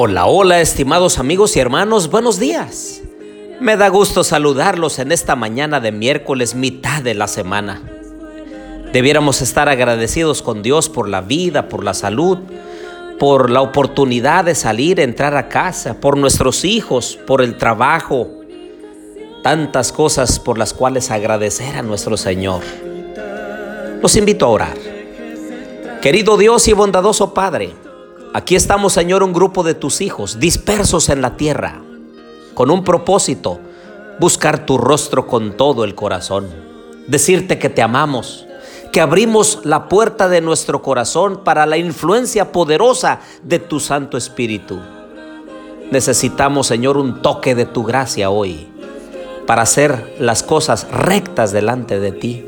Hola, hola, estimados amigos y hermanos, buenos días. Me da gusto saludarlos en esta mañana de miércoles, mitad de la semana. Debiéramos estar agradecidos con Dios por la vida, por la salud, por la oportunidad de salir, entrar a casa, por nuestros hijos, por el trabajo. Tantas cosas por las cuales agradecer a nuestro Señor. Los invito a orar. Querido Dios y bondadoso Padre, Aquí estamos, Señor, un grupo de tus hijos dispersos en la tierra, con un propósito, buscar tu rostro con todo el corazón, decirte que te amamos, que abrimos la puerta de nuestro corazón para la influencia poderosa de tu Santo Espíritu. Necesitamos, Señor, un toque de tu gracia hoy para hacer las cosas rectas delante de ti.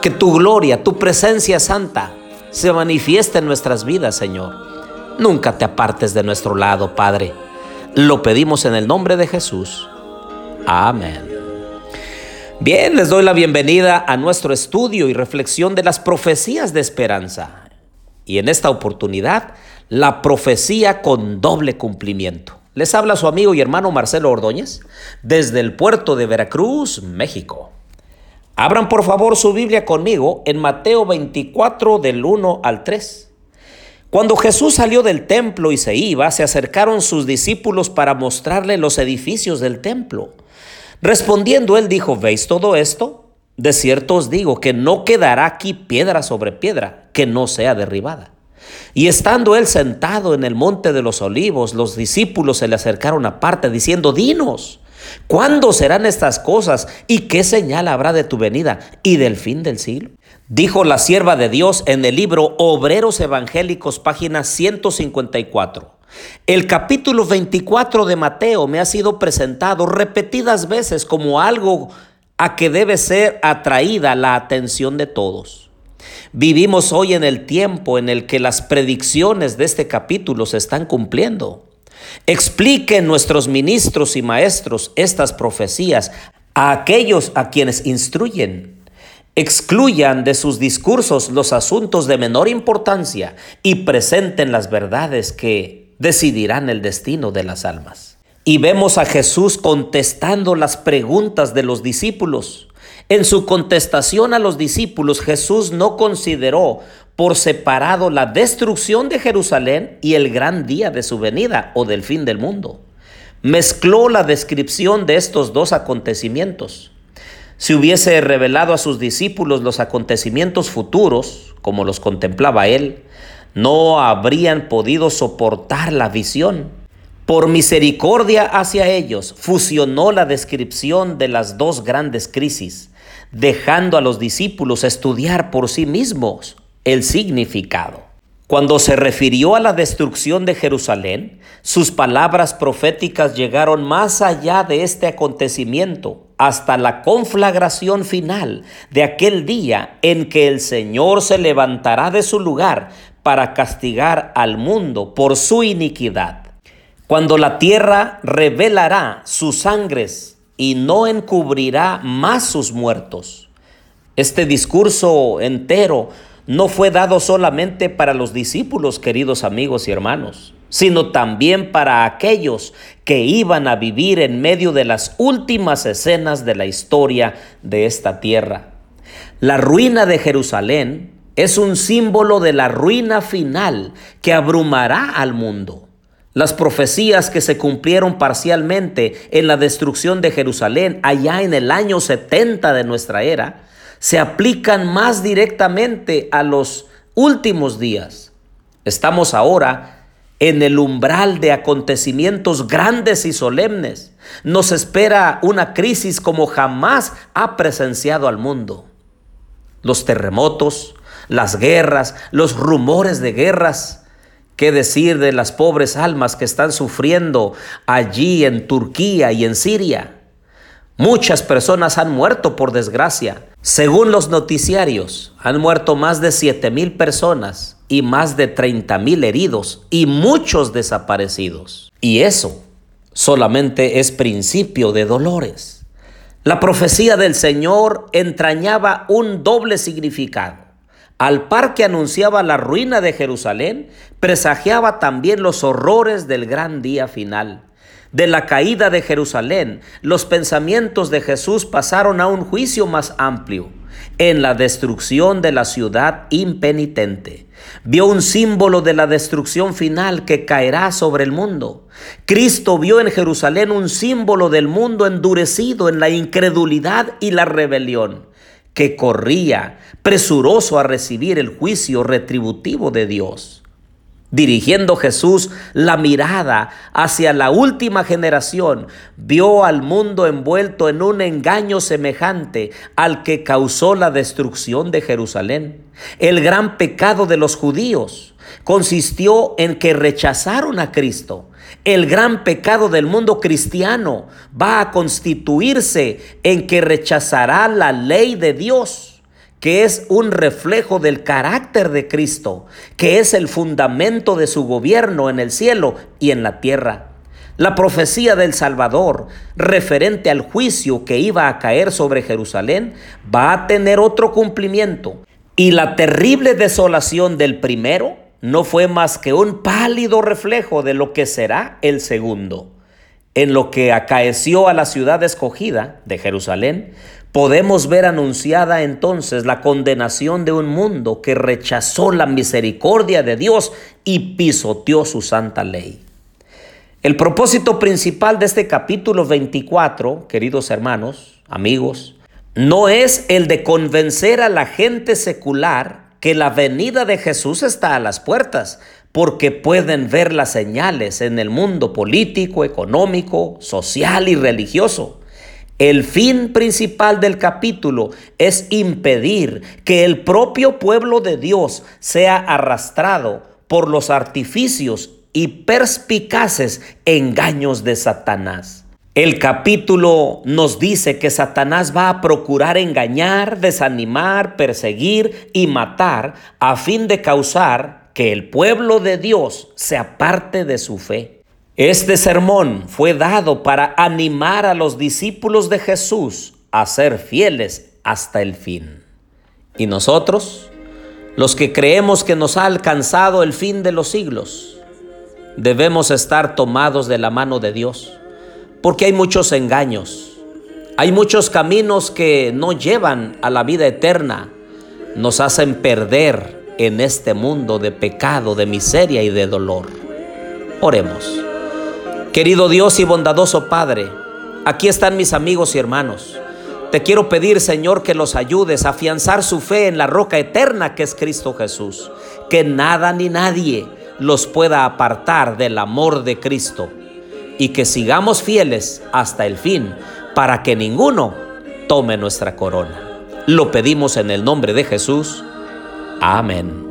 Que tu gloria, tu presencia santa se manifieste en nuestras vidas, Señor Nunca te apartes de nuestro lado, Padre. Lo pedimos en el nombre de Jesús. Amén. Bien, les doy la bienvenida a nuestro estudio y reflexión de las profecías de esperanza. Y en esta oportunidad, la profecía con doble cumplimiento. Les habla su amigo y hermano Marcelo Ordóñez desde el puerto de Veracruz, México. Abran por favor su Biblia conmigo en Mateo 24 del 1 al 3. Cuando Jesús salió del templo y se iba, se acercaron sus discípulos para mostrarle los edificios del templo. Respondiendo él dijo, ¿veis todo esto? De cierto os digo que no quedará aquí piedra sobre piedra que no sea derribada. Y estando él sentado en el monte de los olivos, los discípulos se le acercaron aparte diciendo, dinos, ¿cuándo serán estas cosas y qué señal habrá de tu venida y del fin del siglo? Dijo la sierva de Dios en el libro Obreros Evangélicos, página 154. El capítulo 24 de Mateo me ha sido presentado repetidas veces como algo a que debe ser atraída la atención de todos. Vivimos hoy en el tiempo en el que las predicciones de este capítulo se están cumpliendo. Expliquen nuestros ministros y maestros estas profecías a aquellos a quienes instruyen excluyan de sus discursos los asuntos de menor importancia y presenten las verdades que decidirán el destino de las almas. Y vemos a Jesús contestando las preguntas de los discípulos. En su contestación a los discípulos, Jesús no consideró por separado la destrucción de Jerusalén y el gran día de su venida o del fin del mundo. Mezcló la descripción de estos dos acontecimientos. Si hubiese revelado a sus discípulos los acontecimientos futuros, como los contemplaba él, no habrían podido soportar la visión. Por misericordia hacia ellos, fusionó la descripción de las dos grandes crisis, dejando a los discípulos estudiar por sí mismos el significado. Cuando se refirió a la destrucción de Jerusalén, sus palabras proféticas llegaron más allá de este acontecimiento, hasta la conflagración final de aquel día en que el Señor se levantará de su lugar para castigar al mundo por su iniquidad. Cuando la tierra revelará sus sangres y no encubrirá más sus muertos. Este discurso entero no fue dado solamente para los discípulos, queridos amigos y hermanos, sino también para aquellos que iban a vivir en medio de las últimas escenas de la historia de esta tierra. La ruina de Jerusalén es un símbolo de la ruina final que abrumará al mundo. Las profecías que se cumplieron parcialmente en la destrucción de Jerusalén allá en el año 70 de nuestra era, se aplican más directamente a los últimos días. Estamos ahora en el umbral de acontecimientos grandes y solemnes. Nos espera una crisis como jamás ha presenciado al mundo. Los terremotos, las guerras, los rumores de guerras. ¿Qué decir de las pobres almas que están sufriendo allí en Turquía y en Siria? Muchas personas han muerto por desgracia. Según los noticiarios, han muerto más de 7 mil personas y más de 30 mil heridos y muchos desaparecidos. Y eso solamente es principio de dolores. La profecía del Señor entrañaba un doble significado. al par que anunciaba la ruina de Jerusalén, presagiaba también los horrores del gran día final. De la caída de Jerusalén, los pensamientos de Jesús pasaron a un juicio más amplio, en la destrucción de la ciudad impenitente. Vio un símbolo de la destrucción final que caerá sobre el mundo. Cristo vio en Jerusalén un símbolo del mundo endurecido en la incredulidad y la rebelión, que corría presuroso a recibir el juicio retributivo de Dios. Dirigiendo Jesús la mirada hacia la última generación, vio al mundo envuelto en un engaño semejante al que causó la destrucción de Jerusalén. El gran pecado de los judíos consistió en que rechazaron a Cristo. El gran pecado del mundo cristiano va a constituirse en que rechazará la ley de Dios que es un reflejo del carácter de Cristo, que es el fundamento de su gobierno en el cielo y en la tierra. La profecía del Salvador, referente al juicio que iba a caer sobre Jerusalén, va a tener otro cumplimiento. Y la terrible desolación del primero no fue más que un pálido reflejo de lo que será el segundo. En lo que acaeció a la ciudad escogida de Jerusalén, podemos ver anunciada entonces la condenación de un mundo que rechazó la misericordia de Dios y pisoteó su santa ley. El propósito principal de este capítulo 24, queridos hermanos, amigos, no es el de convencer a la gente secular que la venida de Jesús está a las puertas, porque pueden ver las señales en el mundo político, económico, social y religioso. El fin principal del capítulo es impedir que el propio pueblo de Dios sea arrastrado por los artificios y perspicaces engaños de Satanás. El capítulo nos dice que Satanás va a procurar engañar, desanimar, perseguir y matar a fin de causar que el pueblo de Dios se aparte de su fe. Este sermón fue dado para animar a los discípulos de Jesús a ser fieles hasta el fin. Y nosotros, los que creemos que nos ha alcanzado el fin de los siglos, debemos estar tomados de la mano de Dios, porque hay muchos engaños, hay muchos caminos que no llevan a la vida eterna, nos hacen perder en este mundo de pecado, de miseria y de dolor. Oremos. Querido Dios y bondadoso Padre, aquí están mis amigos y hermanos. Te quiero pedir, Señor, que los ayudes a afianzar su fe en la roca eterna que es Cristo Jesús. Que nada ni nadie los pueda apartar del amor de Cristo. Y que sigamos fieles hasta el fin para que ninguno tome nuestra corona. Lo pedimos en el nombre de Jesús. Amén.